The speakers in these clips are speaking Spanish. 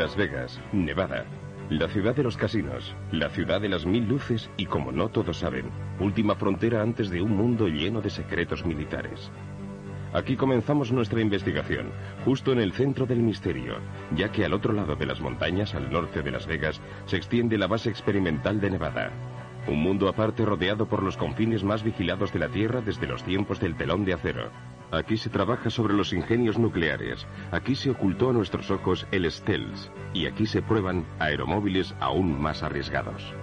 Las Vegas, Nevada. La ciudad de los casinos, la ciudad de las mil luces y como no todos saben, última frontera antes de un mundo lleno de secretos militares. Aquí comenzamos nuestra investigación, justo en el centro del misterio, ya que al otro lado de las montañas, al norte de Las Vegas, se extiende la base experimental de Nevada. Un mundo aparte rodeado por los confines más vigilados de la Tierra desde los tiempos del telón de acero. Aquí se trabaja sobre los ingenios nucleares, aquí se ocultó a nuestros ojos el Stealth, y aquí se prueban aeromóviles aún más arriesgados.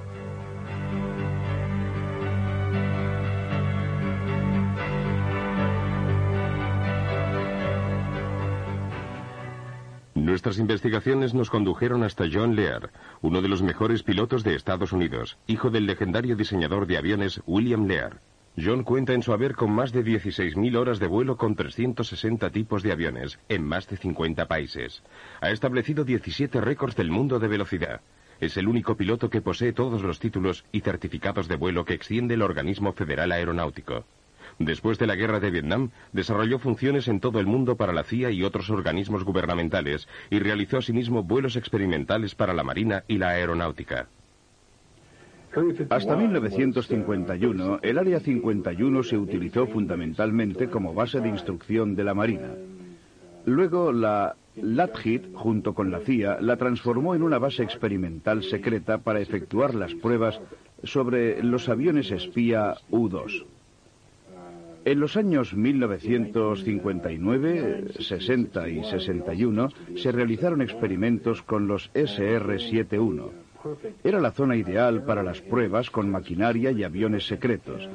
Nuestras investigaciones nos condujeron hasta John Lear, uno de los mejores pilotos de Estados Unidos, hijo del legendario diseñador de aviones William Lear. John cuenta en su haber con más de 16.000 horas de vuelo con 360 tipos de aviones en más de 50 países. Ha establecido 17 récords del mundo de velocidad. Es el único piloto que posee todos los títulos y certificados de vuelo que extiende el organismo federal aeronáutico. Después de la guerra de Vietnam, desarrolló funciones en todo el mundo para la CIA y otros organismos gubernamentales y realizó asimismo vuelos experimentales para la Marina y la Aeronáutica. Hasta 1951, el Área 51 se utilizó fundamentalmente como base de instrucción de la Marina. Luego la LATHID, junto con la CIA, la transformó en una base experimental secreta para efectuar las pruebas sobre los aviones espía U-2. En los años 1959, 60 y 61 se realizaron experimentos con los SR-71. Era la zona ideal para las pruebas con maquinaria y aviones secretos,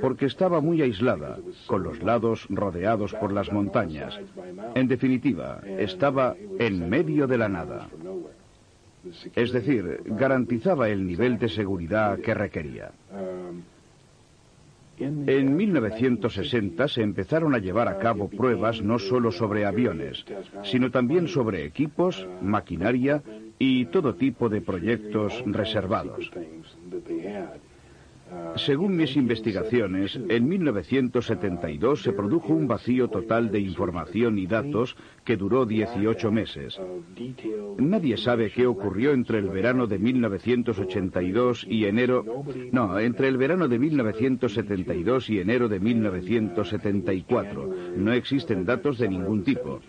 porque estaba muy aislada, con los lados rodeados por las montañas. En definitiva, estaba en medio de la nada. Es decir, garantizaba el nivel de seguridad que requería. En 1960 se empezaron a llevar a cabo pruebas no solo sobre aviones, sino también sobre equipos, maquinaria y todo tipo de proyectos reservados. Según mis investigaciones, en 1972 se produjo un vacío total de información y datos que duró 18 meses. Nadie sabe qué ocurrió entre el verano de 1982 y enero... No, entre el verano de 1972 y enero de 1974. No existen datos de ningún tipo.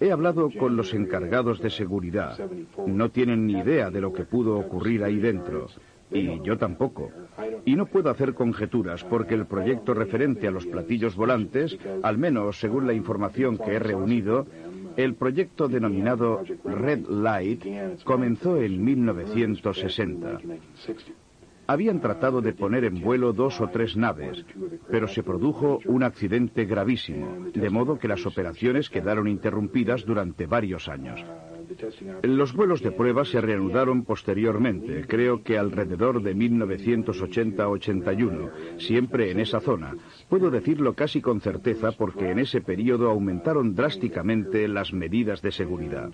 He hablado con los encargados de seguridad. No tienen ni idea de lo que pudo ocurrir ahí dentro. Y yo tampoco. Y no puedo hacer conjeturas porque el proyecto referente a los platillos volantes, al menos según la información que he reunido, el proyecto denominado Red Light comenzó en 1960. Habían tratado de poner en vuelo dos o tres naves, pero se produjo un accidente gravísimo, de modo que las operaciones quedaron interrumpidas durante varios años. Los vuelos de prueba se reanudaron posteriormente, creo que alrededor de 1980-81, siempre en esa zona. Puedo decirlo casi con certeza porque en ese periodo aumentaron drásticamente las medidas de seguridad.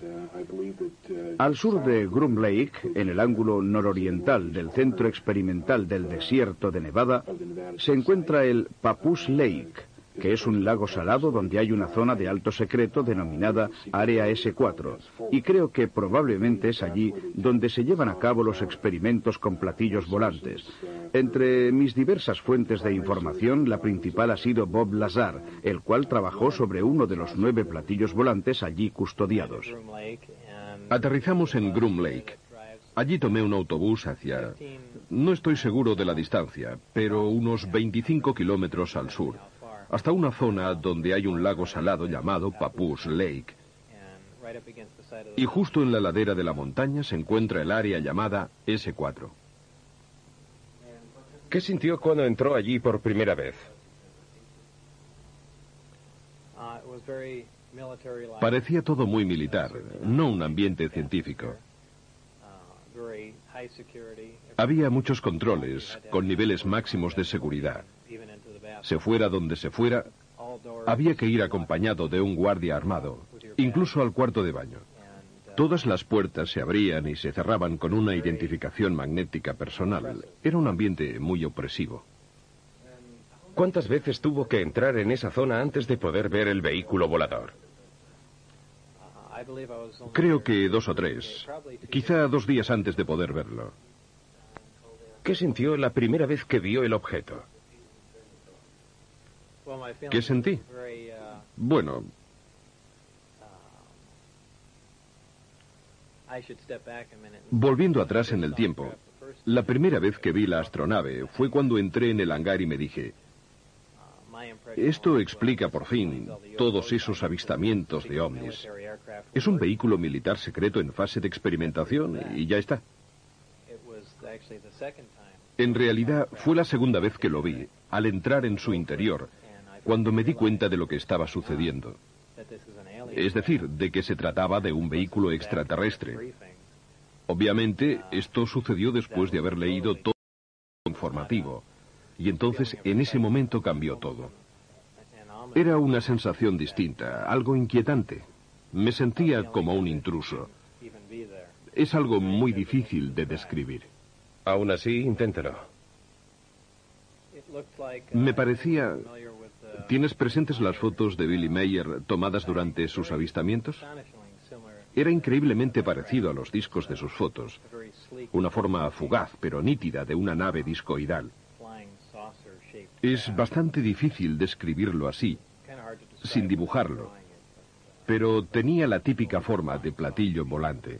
Al sur de Groom Lake, en el ángulo nororiental del centro experimental del desierto de Nevada, se encuentra el Papoose Lake, que es un lago salado donde hay una zona de alto secreto denominada Área S4, y creo que probablemente es allí donde se llevan a cabo los experimentos con platillos volantes. Entre mis diversas fuentes de información, la principal ha sido Bob Lazar, el cual trabajó sobre uno de los nueve platillos volantes allí custodiados. Aterrizamos en Groom Lake. Allí tomé un autobús hacia... No estoy seguro de la distancia, pero unos 25 kilómetros al sur hasta una zona donde hay un lago salado llamado Papoose Lake. Y justo en la ladera de la montaña se encuentra el área llamada S4. ¿Qué sintió cuando entró allí por primera vez? Parecía todo muy militar, no un ambiente científico. Había muchos controles, con niveles máximos de seguridad. Se fuera donde se fuera, había que ir acompañado de un guardia armado, incluso al cuarto de baño. Todas las puertas se abrían y se cerraban con una identificación magnética personal. Era un ambiente muy opresivo. ¿Cuántas veces tuvo que entrar en esa zona antes de poder ver el vehículo volador? Creo que dos o tres. Quizá dos días antes de poder verlo. ¿Qué sintió la primera vez que vio el objeto? ¿Qué sentí? Bueno, volviendo atrás en el tiempo, la primera vez que vi la astronave fue cuando entré en el hangar y me dije, esto explica por fin todos esos avistamientos de ovnis. Es un vehículo militar secreto en fase de experimentación y ya está. En realidad fue la segunda vez que lo vi, al entrar en su interior, cuando me di cuenta de lo que estaba sucediendo. Es decir, de que se trataba de un vehículo extraterrestre. Obviamente, esto sucedió después de haber leído todo el informativo. Y entonces, en ese momento cambió todo. Era una sensación distinta, algo inquietante. Me sentía como un intruso. Es algo muy difícil de describir. Aún así, inténtelo. Me parecía... ¿Tienes presentes las fotos de Billy Mayer tomadas durante sus avistamientos? Era increíblemente parecido a los discos de sus fotos. Una forma fugaz pero nítida de una nave discoidal. Es bastante difícil describirlo así, sin dibujarlo, pero tenía la típica forma de platillo volante.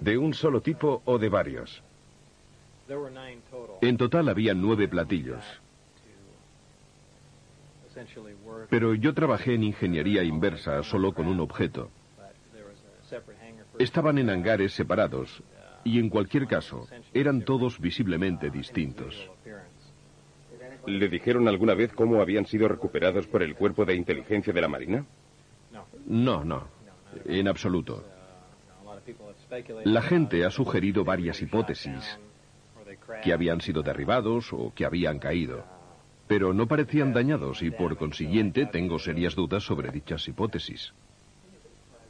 ¿De un solo tipo o de varios? En total había nueve platillos. Pero yo trabajé en ingeniería inversa solo con un objeto. Estaban en hangares separados y en cualquier caso eran todos visiblemente distintos. ¿Le dijeron alguna vez cómo habían sido recuperados por el cuerpo de inteligencia de la Marina? No, no, en absoluto. La gente ha sugerido varias hipótesis, que habían sido derribados o que habían caído, pero no parecían dañados y por consiguiente tengo serias dudas sobre dichas hipótesis.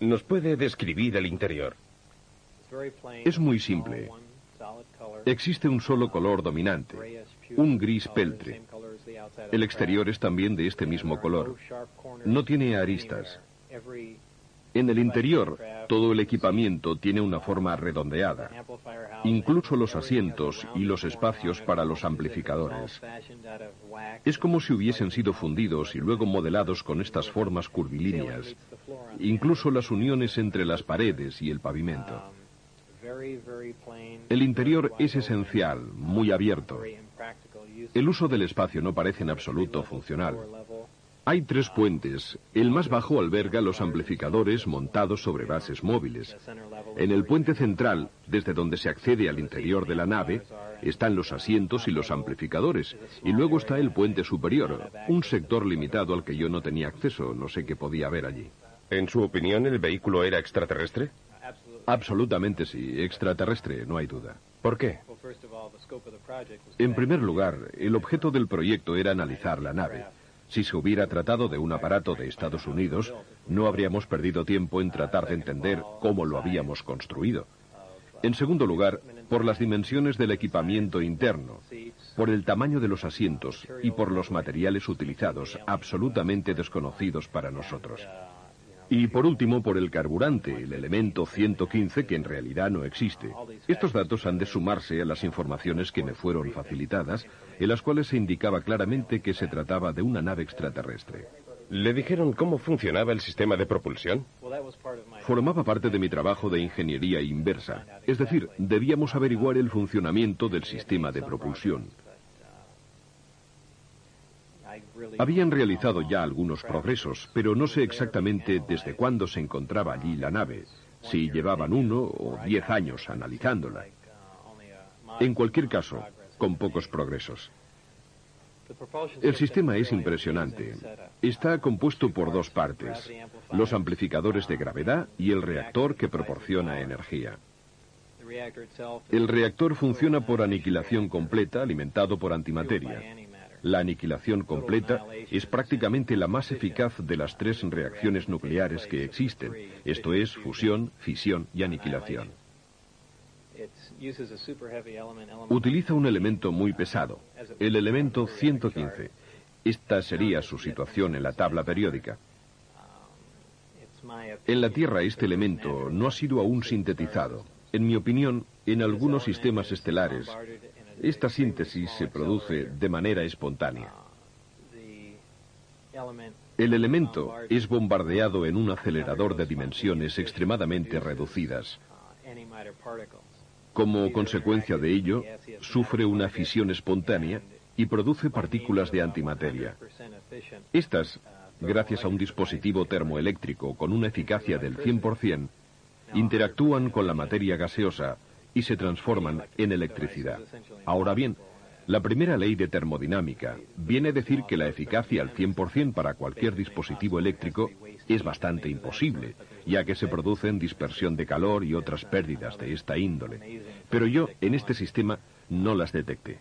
¿Nos puede describir el interior? Es muy simple. Existe un solo color dominante, un gris peltre. El exterior es también de este mismo color. No tiene aristas. En el interior, todo el equipamiento tiene una forma redondeada, incluso los asientos y los espacios para los amplificadores. Es como si hubiesen sido fundidos y luego modelados con estas formas curvilíneas, incluso las uniones entre las paredes y el pavimento. El interior es esencial, muy abierto. El uso del espacio no parece en absoluto funcional. Hay tres puentes. El más bajo alberga los amplificadores montados sobre bases móviles. En el puente central, desde donde se accede al interior de la nave, están los asientos y los amplificadores. Y luego está el puente superior, un sector limitado al que yo no tenía acceso, no sé qué podía haber allí. ¿En su opinión el vehículo era extraterrestre? Absolutamente sí, extraterrestre, no hay duda. ¿Por qué? En primer lugar, el objeto del proyecto era analizar la nave. Si se hubiera tratado de un aparato de Estados Unidos, no habríamos perdido tiempo en tratar de entender cómo lo habíamos construido. En segundo lugar, por las dimensiones del equipamiento interno, por el tamaño de los asientos y por los materiales utilizados, absolutamente desconocidos para nosotros. Y por último, por el carburante, el elemento 115 que en realidad no existe. Estos datos han de sumarse a las informaciones que me fueron facilitadas, en las cuales se indicaba claramente que se trataba de una nave extraterrestre. ¿Le dijeron cómo funcionaba el sistema de propulsión? Formaba parte de mi trabajo de ingeniería inversa, es decir, debíamos averiguar el funcionamiento del sistema de propulsión. Habían realizado ya algunos progresos, pero no sé exactamente desde cuándo se encontraba allí la nave, si llevaban uno o diez años analizándola. En cualquier caso, con pocos progresos. El sistema es impresionante. Está compuesto por dos partes, los amplificadores de gravedad y el reactor que proporciona energía. El reactor funciona por aniquilación completa alimentado por antimateria. La aniquilación completa es prácticamente la más eficaz de las tres reacciones nucleares que existen, esto es fusión, fisión y aniquilación. Utiliza un elemento muy pesado, el elemento 115, Esta sería su situación en la tabla periódica. En la Tierra este elemento no ha sido aún sintetizado. En mi opinión, en algunos sistemas estelares, esta síntesis se produce de manera espontánea. El elemento es bombardeado en un acelerador de dimensiones extremadamente reducidas. Como consecuencia de ello, sufre una fisión espontánea y produce partículas de antimateria. Estas, gracias a un dispositivo termoeléctrico con una eficacia del 100%, interactúan con la materia gaseosa y se transforman en electricidad. Ahora bien, la primera ley de termodinámica viene a decir que la eficacia al 100% para cualquier dispositivo eléctrico es bastante imposible, ya que se producen dispersión de calor y otras pérdidas de esta índole. Pero yo, en este sistema, no las detecté.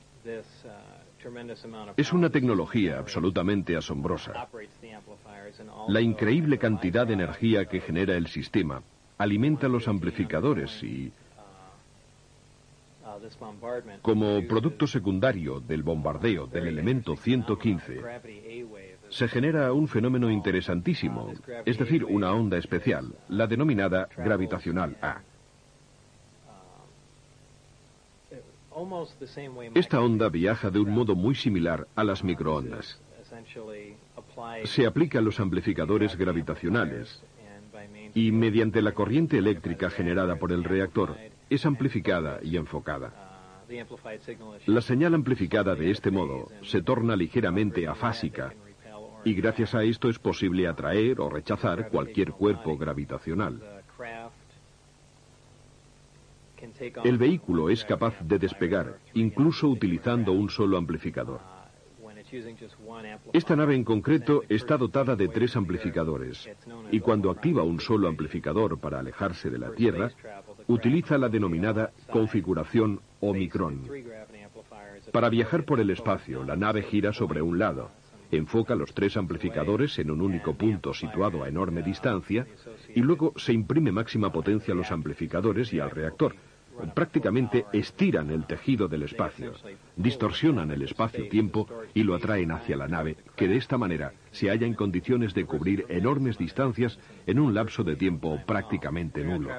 Es una tecnología absolutamente asombrosa. La increíble cantidad de energía que genera el sistema alimenta los amplificadores y, como producto secundario del bombardeo del elemento 115, se genera un fenómeno interesantísimo, es decir, una onda especial, la denominada gravitacional A. Esta onda viaja de un modo muy similar a las microondas. Se aplica a los amplificadores gravitacionales y mediante la corriente eléctrica generada por el reactor es amplificada y enfocada. La señal amplificada de este modo se torna ligeramente afásica y gracias a esto es posible atraer o rechazar cualquier cuerpo gravitacional. El vehículo es capaz de despegar, incluso utilizando un solo amplificador. Esta nave en concreto está dotada de tres amplificadores y cuando activa un solo amplificador para alejarse de la Tierra, utiliza la denominada configuración Omicron. Para viajar por el espacio, la nave gira sobre un lado, enfoca los tres amplificadores en un único punto situado a enorme distancia y luego se imprime máxima potencia a los amplificadores y al reactor, prácticamente estiran el tejido del espacio, distorsionan el espacio-tiempo y lo atraen hacia la nave, que de esta manera se halla en condiciones de cubrir enormes distancias en un lapso de tiempo prácticamente nulo.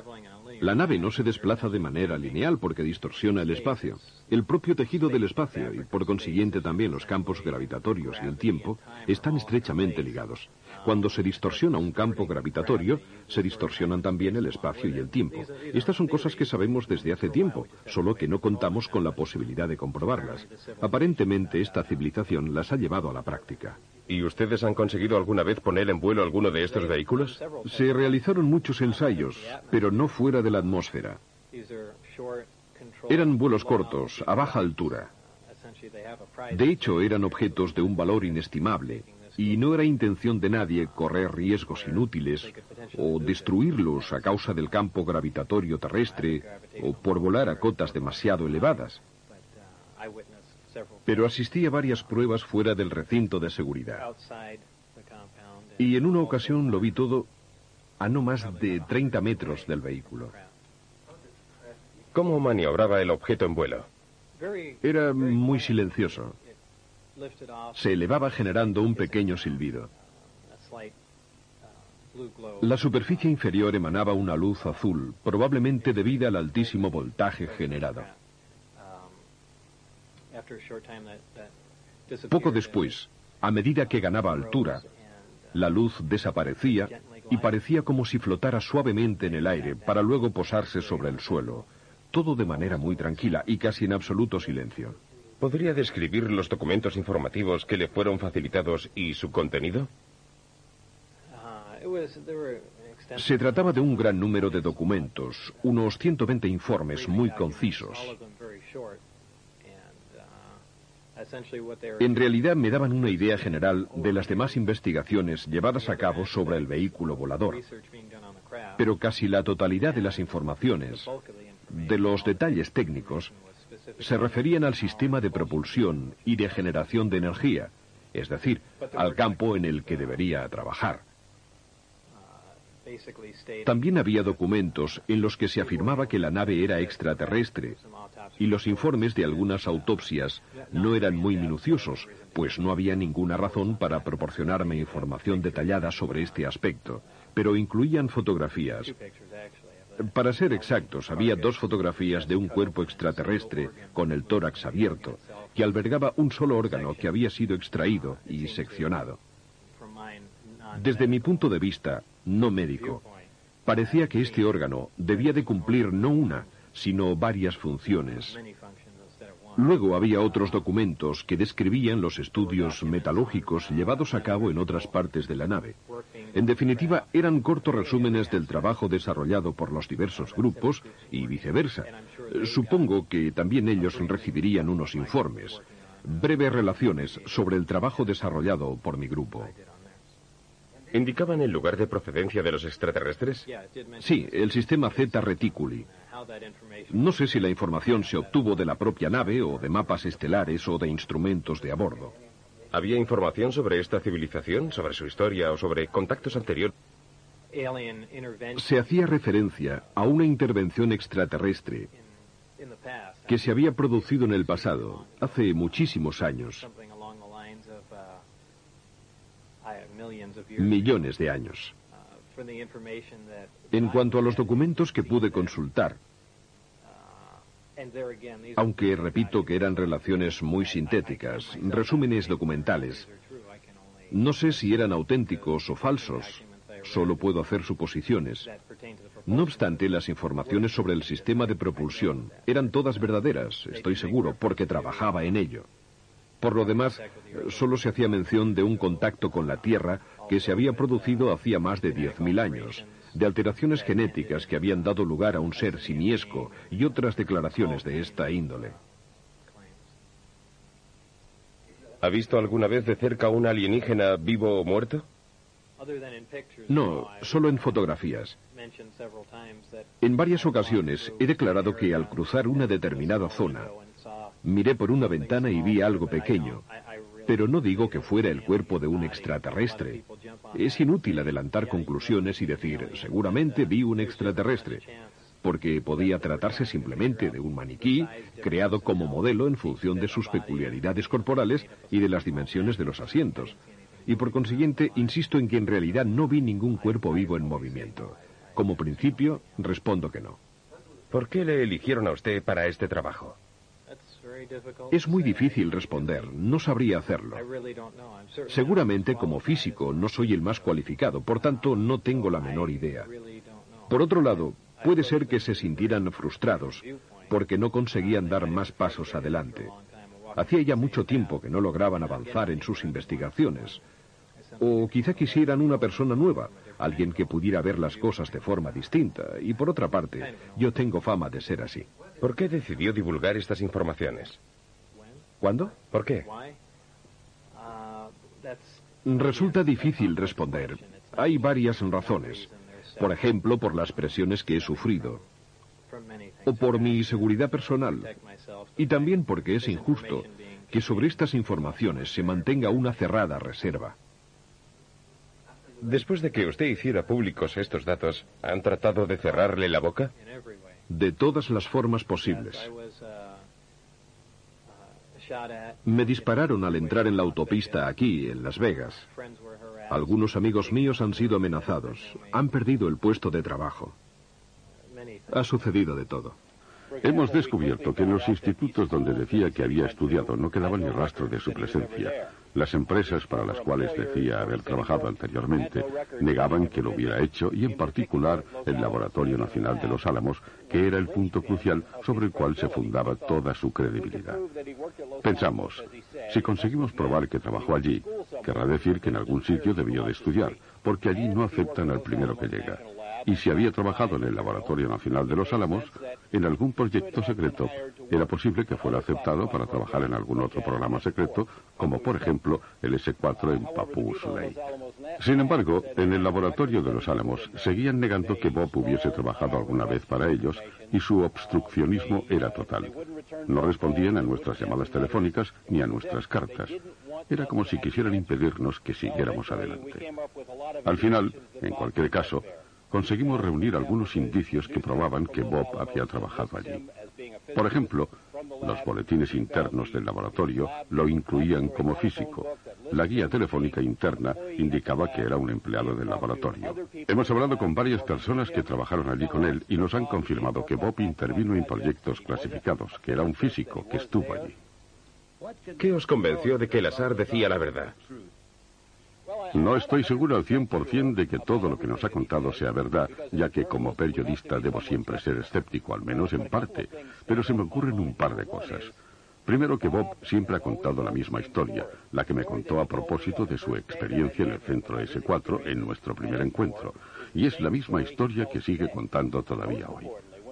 La nave no se desplaza de manera lineal porque distorsiona el espacio. El propio tejido del espacio y por consiguiente también los campos gravitatorios y el tiempo están estrechamente ligados. Cuando se distorsiona un campo gravitatorio, se distorsionan también el espacio y el tiempo. Estas son cosas que sabemos desde hace tiempo, solo que no contamos con la posibilidad de comprobarlas. Aparentemente esta civilización las ha llevado a la práctica. ¿Y ustedes han conseguido alguna vez poner en vuelo alguno de estos vehículos? Se realizaron muchos ensayos, pero no fuera de la atmósfera. Eran vuelos cortos, a baja altura. De hecho, eran objetos de un valor inestimable, y no era intención de nadie correr riesgos inútiles o destruirlos a causa del campo gravitatorio terrestre o por volar a cotas demasiado elevadas. Pero asistí a varias pruebas fuera del recinto de seguridad. Y en una ocasión lo vi todo a no más de 30 metros del vehículo. ¿Cómo maniobraba el objeto en vuelo? Era muy silencioso. Se elevaba generando un pequeño silbido. La superficie inferior emanaba una luz azul, probablemente debida al altísimo voltaje generado. Poco después, a medida que ganaba altura, la luz desaparecía y parecía como si flotara suavemente en el aire para luego posarse sobre el suelo, todo de manera muy tranquila y casi en absoluto silencio. ¿Podría describir los documentos informativos que le fueron facilitados y su contenido? Se trataba de un gran número de documentos, unos 120 informes muy concisos. En realidad me daban una idea general de las demás investigaciones llevadas a cabo sobre el vehículo volador. Pero casi la totalidad de las informaciones, de los detalles técnicos, se referían al sistema de propulsión y de generación de energía, es decir, al campo en el que debería trabajar. También había documentos en los que se afirmaba que la nave era extraterrestre y los informes de algunas autopsias no eran muy minuciosos, pues no había ninguna razón para proporcionarme información detallada sobre este aspecto, pero incluían fotografías. Para ser exactos, había dos fotografías de un cuerpo extraterrestre con el tórax abierto, que albergaba un solo órgano que había sido extraído y seccionado. Desde mi punto de vista, no médico, parecía que este órgano debía de cumplir no una, sino varias funciones. Luego había otros documentos que describían los estudios metalúrgicos llevados a cabo en otras partes de la nave. En definitiva, eran cortos resúmenes del trabajo desarrollado por los diversos grupos y viceversa. Supongo que también ellos recibirían unos informes, breves relaciones sobre el trabajo desarrollado por mi grupo. ¿Indicaban el lugar de procedencia de los extraterrestres? Sí, el sistema Z Reticuli. No sé si la información se obtuvo de la propia nave o de mapas estelares o de instrumentos de a bordo. ¿Había información sobre esta civilización, sobre su historia o sobre contactos anteriores? Se hacía referencia a una intervención extraterrestre que se había producido en el pasado, hace muchísimos años, millones de años. En cuanto a los documentos que pude consultar, aunque repito que eran relaciones muy sintéticas, resúmenes documentales, no sé si eran auténticos o falsos, solo puedo hacer suposiciones. No obstante, las informaciones sobre el sistema de propulsión eran todas verdaderas, estoy seguro, porque trabajaba en ello. Por lo demás, solo se hacía mención de un contacto con la Tierra que se había producido hacía más de 10.000 años, de alteraciones genéticas que habían dado lugar a un ser simiesco y otras declaraciones de esta índole. ¿Ha visto alguna vez de cerca un alienígena vivo o muerto? No, solo en fotografías. En varias ocasiones he declarado que al cruzar una determinada zona, miré por una ventana y vi algo pequeño, pero no digo que fuera el cuerpo de un extraterrestre. Es inútil adelantar conclusiones y decir, seguramente vi un extraterrestre, porque podía tratarse simplemente de un maniquí creado como modelo en función de sus peculiaridades corporales y de las dimensiones de los asientos y por consiguiente insisto en que en realidad no vi ningún cuerpo vivo en movimiento. Como principio, respondo que no. ¿Por qué le eligieron a usted para este trabajo? Es muy difícil responder, no sabría hacerlo. Seguramente como físico no soy el más cualificado, por tanto no tengo la menor idea. Por otro lado, puede ser que se sintieran frustrados porque no conseguían dar más pasos adelante. Hacía ya mucho tiempo que no lograban avanzar en sus investigaciones. O quizá quisieran una persona nueva, alguien que pudiera ver las cosas de forma distinta. Y por otra parte, yo tengo fama de ser así. ¿Por qué decidió divulgar estas informaciones? ¿Cuándo? ¿Por qué? Resulta difícil responder. Hay varias razones. Por ejemplo, por las presiones que he sufrido. O por mi seguridad personal. Y también porque es injusto que sobre estas informaciones se mantenga una cerrada reserva. Después de que usted hiciera públicos estos datos, ¿han tratado de cerrarle la boca? De todas las formas posibles. Me dispararon al entrar en la autopista aquí, en Las Vegas. Algunos amigos míos han sido amenazados, han perdido el puesto de trabajo. Ha sucedido de todo. Hemos descubierto que en los institutos donde decía que había estudiado no quedaba ni rastro de su presencia. Las empresas para las cuales decía haber trabajado anteriormente negaban que lo hubiera hecho y en particular el Laboratorio Nacional de los Álamos, que era el punto crucial sobre el cual se fundaba toda su credibilidad. Pensamos, si conseguimos probar que trabajó allí, querrá decir que en algún sitio debió de estudiar, porque allí no aceptan al primero que llega y si había trabajado en el Laboratorio Nacional de los Álamos, en algún proyecto secreto, era posible que fuera aceptado para trabajar en algún otro programa secreto, como por ejemplo el S-4 en Papús Lake. Sin embargo, en el Laboratorio de los Álamos seguían negando que Bob hubiese trabajado alguna vez para ellos y su obstruccionismo era total. No respondían a nuestras llamadas telefónicas ni a nuestras cartas. Era como si quisieran impedirnos que siguiéramos adelante. Al final, en cualquier caso, conseguimos reunir algunos indicios que probaban que Bob había trabajado allí. Por ejemplo, los boletines internos del laboratorio lo incluían como físico. La guía telefónica interna indicaba que era un empleado del laboratorio. Hemos hablado con varias personas que trabajaron allí con él y nos han confirmado que Bob intervino en proyectos clasificados, que era un físico que estuvo allí. ¿Qué os convenció de que el decía la verdad? No estoy seguro al 100% de que todo lo que nos ha contado sea verdad, ya que como periodista debo siempre ser escéptico, al menos en parte, pero se me ocurren un par de cosas. Primero que Bob siempre ha contado la misma historia, la que me contó a propósito de su experiencia en el centro S4 en nuestro primer encuentro, y es la misma historia que sigue contando todavía hoy.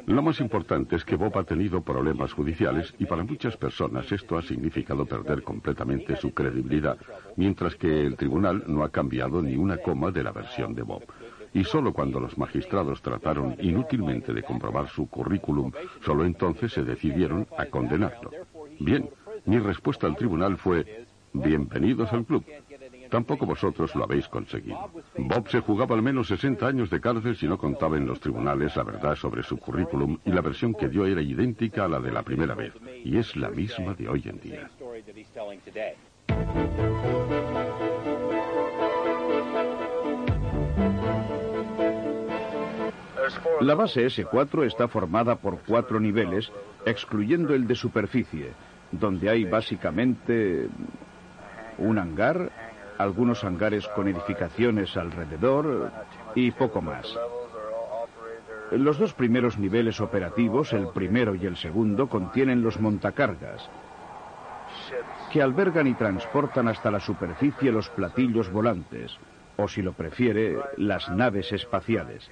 Lo más importante es que Bob ha tenido problemas judiciales y para muchas personas esto ha significado perder completamente su credibilidad, mientras que el tribunal no ha cambiado ni una coma de la versión de Bob. Y solo cuando los magistrados trataron inútilmente de comprobar su currículum, solo entonces se decidieron a condenarlo. Bien, mi respuesta al tribunal fue, bienvenidos al club. Tampoco vosotros lo habéis conseguido. Bob se jugaba al menos 60 años de cárcel si no contaba en los tribunales la verdad sobre su currículum y la versión que dio era idéntica a la de la primera vez. Y es la misma de hoy en día. La base S4 está formada por cuatro niveles, excluyendo el de superficie, donde hay básicamente un hangar, algunos hangares con edificaciones alrededor y poco más. Los dos primeros niveles operativos, el primero y el segundo, contienen los montacargas, que albergan y transportan hasta la superficie los platillos volantes, o si lo prefiere, las naves espaciales.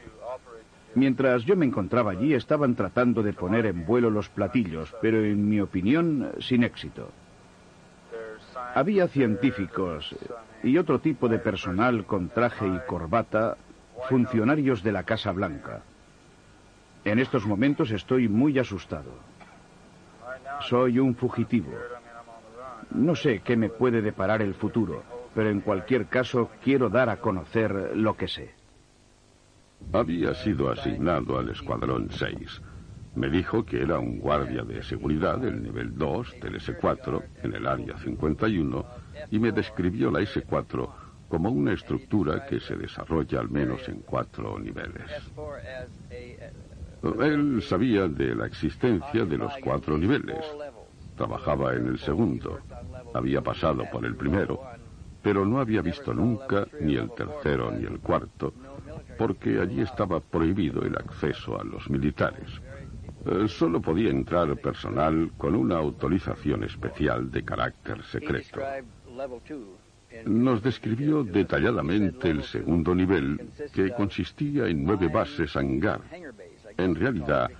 Mientras yo me encontraba allí, estaban tratando de poner en vuelo los platillos, pero en mi opinión, sin éxito. Había científicos y otro tipo de personal con traje y corbata, funcionarios de la Casa Blanca. En estos momentos estoy muy asustado. Soy un fugitivo. No sé qué me puede deparar el futuro, pero en cualquier caso quiero dar a conocer lo que sé. Había sido asignado al Escuadrón 6. Me dijo que era un guardia de seguridad del nivel 2 del S4 en el área 51 y me describió la S4 como una estructura que se desarrolla al menos en cuatro niveles. Él sabía de la existencia de los cuatro niveles. Trabajaba en el segundo. Había pasado por el primero, pero no había visto nunca ni el tercero ni el cuarto, porque allí estaba prohibido el acceso a los militares. Eh, solo podía entrar personal con una autorización especial de carácter secreto. Nos describió detalladamente el segundo nivel, que consistía en nueve bases hangar. En realidad,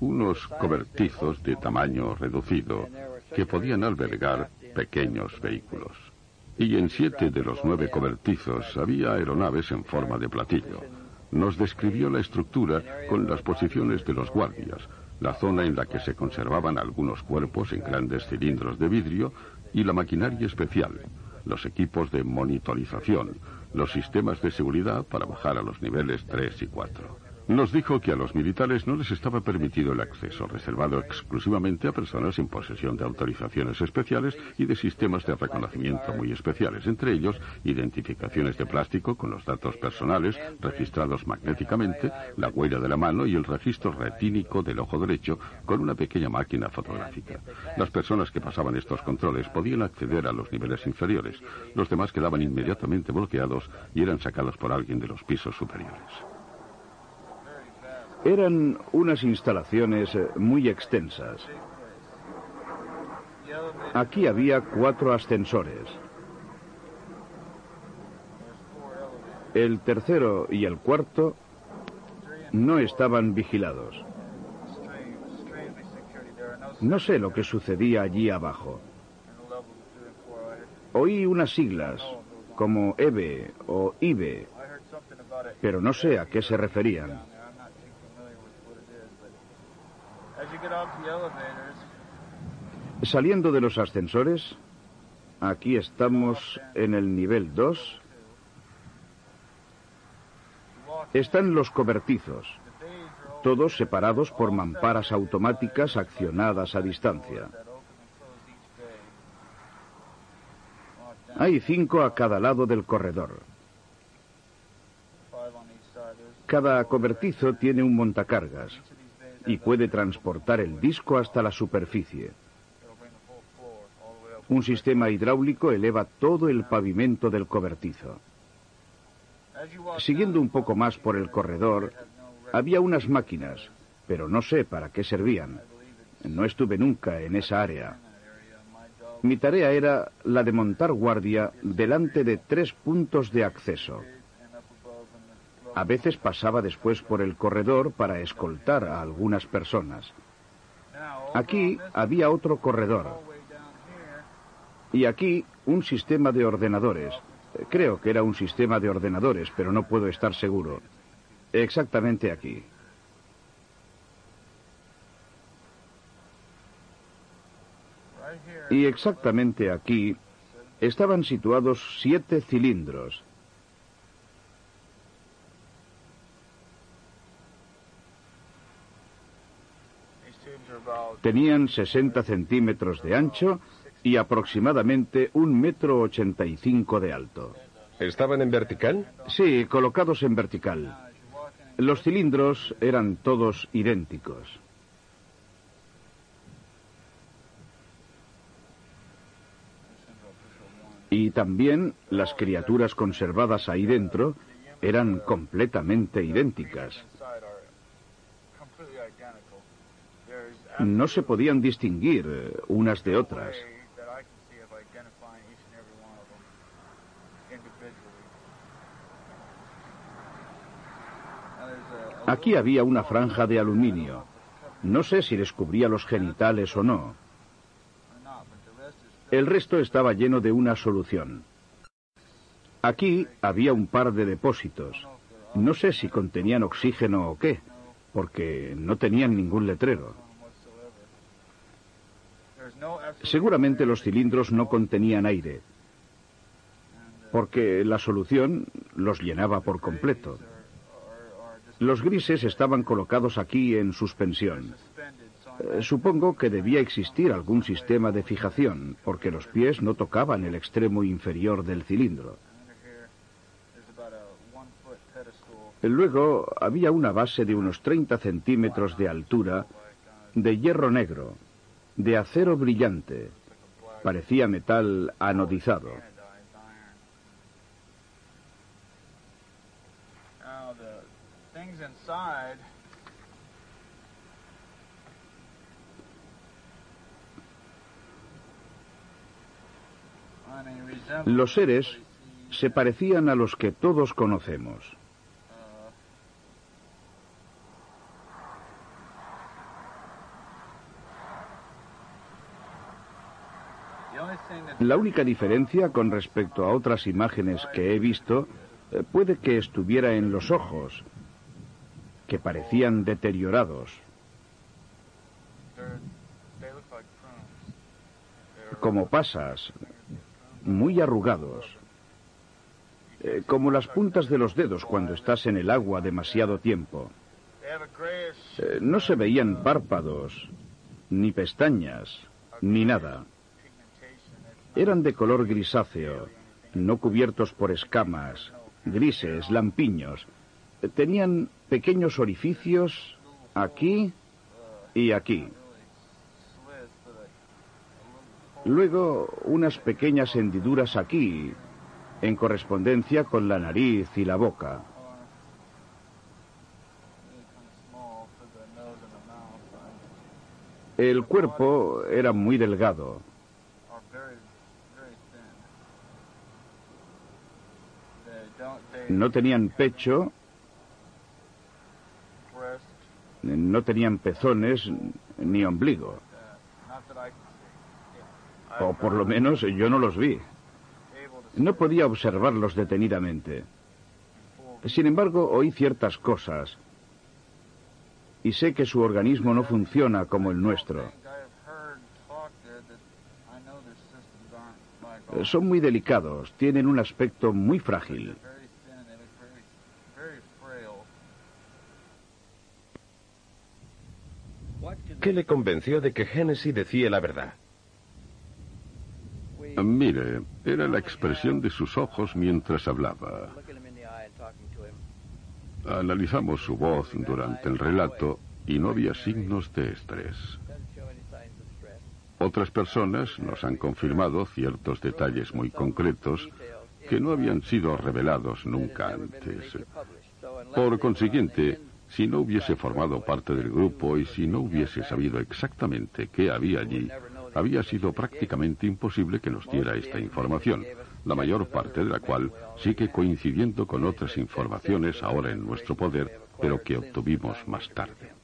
unos cobertizos de tamaño reducido que podían albergar pequeños vehículos. Y en siete de los nueve cobertizos había aeronaves en forma de platillo. Nos describió la estructura con las posiciones de los guardias, la zona en la que se conservaban algunos cuerpos en grandes cilindros de vidrio y la maquinaria especial, los equipos de monitorización, los sistemas de seguridad para bajar a los niveles 3 y 4. Nos dijo que a los militares no les estaba permitido el acceso, reservado exclusivamente a personas en posesión de autorizaciones especiales y de sistemas de reconocimiento muy especiales, entre ellos identificaciones de plástico con los datos personales registrados magnéticamente, la huella de la mano y el registro retínico del ojo derecho con una pequeña máquina fotográfica. Las personas que pasaban estos controles podían acceder a los niveles inferiores, los demás quedaban inmediatamente bloqueados y eran sacados por alguien de los pisos superiores. Eran unas instalaciones eh, muy extensas. Aquí había cuatro ascensores. El tercero y el cuarto no estaban vigilados. No sé lo que sucedía allí abajo. Oí unas siglas, como EBE o IBE, pero no sé a qué se referían. Saliendo de los ascensores, aquí estamos en el nivel 2. Están los cobertizos, todos separados por mamparas automáticas accionadas a distancia. Hay cinco a cada lado del corredor. Cada cobertizo tiene un montacargas y puede transportar el disco hasta la superficie. Un sistema hidráulico eleva todo el pavimento del cobertizo. Siguiendo un poco más por el corredor, había unas máquinas, pero no sé para qué servían. No estuve nunca en esa área. Mi tarea era la de montar guardia delante de tres puntos de acceso. A veces pasaba después por el corredor para escoltar a algunas personas. Aquí había otro corredor. Y aquí un sistema de ordenadores. Creo que era un sistema de ordenadores, pero no puedo estar seguro. Exactamente aquí. Y exactamente aquí estaban situados siete cilindros. Tenían 60 centímetros de ancho y aproximadamente un metro ochenta y cinco de alto. ¿Estaban en vertical? Sí, colocados en vertical. Los cilindros eran todos idénticos. Y también las criaturas conservadas ahí dentro eran completamente idénticas. No se podían distinguir eh, unas de otras. Aquí había una franja de aluminio. No sé si descubría los genitales o no. El resto estaba lleno de una solución. Aquí había un par de depósitos. No sé si contenían oxígeno o qué, porque no tenían ningún letrero. Seguramente los cilindros no contenían aire, porque la solución los llenaba por completo. Los grises estaban colocados aquí en suspensión. Eh, supongo que debía existir algún sistema de fijación, porque los pies no tocaban el extremo inferior del cilindro. Luego había una base de unos 30 centímetros de altura, de hierro negro, de acero brillante. Parecía metal anodizado. Los seres se parecían a los que todos conocemos. La única diferencia con respecto a otras imágenes que he visto eh, puede que estuviera en los ojos, que parecían deteriorados. Como pasas, muy arrugados, eh, como las puntas de los dedos cuando estás en el agua demasiado tiempo. Eh, no se veían párpados, ni pestañas, ni nada. Eran de color grisáceo, no cubiertos por escamas, grises, lampiños. Tenían pequeños orificios aquí y aquí. Luego unas pequeñas hendiduras aquí, en correspondencia con la nariz y la boca. El cuerpo era muy delgado. No tenían pecho, no tenían pezones ni ombligo. O por lo menos yo no los vi. No podía observarlos detenidamente. Sin embargo, oí ciertas cosas. Y sé que su organismo no funciona como el nuestro. Son muy delicados, tienen un aspecto muy frágil. ¿Qué le convenció de que Hennessy decía la verdad? Mire, era la expresión de sus ojos mientras hablaba. Analizamos su voz durante el relato y no había signos de estrés. Otras personas nos han confirmado ciertos detalles muy concretos que no habían sido revelados nunca antes. Por consiguiente, si no hubiese formado parte del grupo y si no hubiese sabido exactamente qué había allí, había sido prácticamente imposible que nos diera esta información, la mayor parte de la cual sigue coincidiendo con otras informaciones ahora en nuestro poder, pero que obtuvimos más tarde.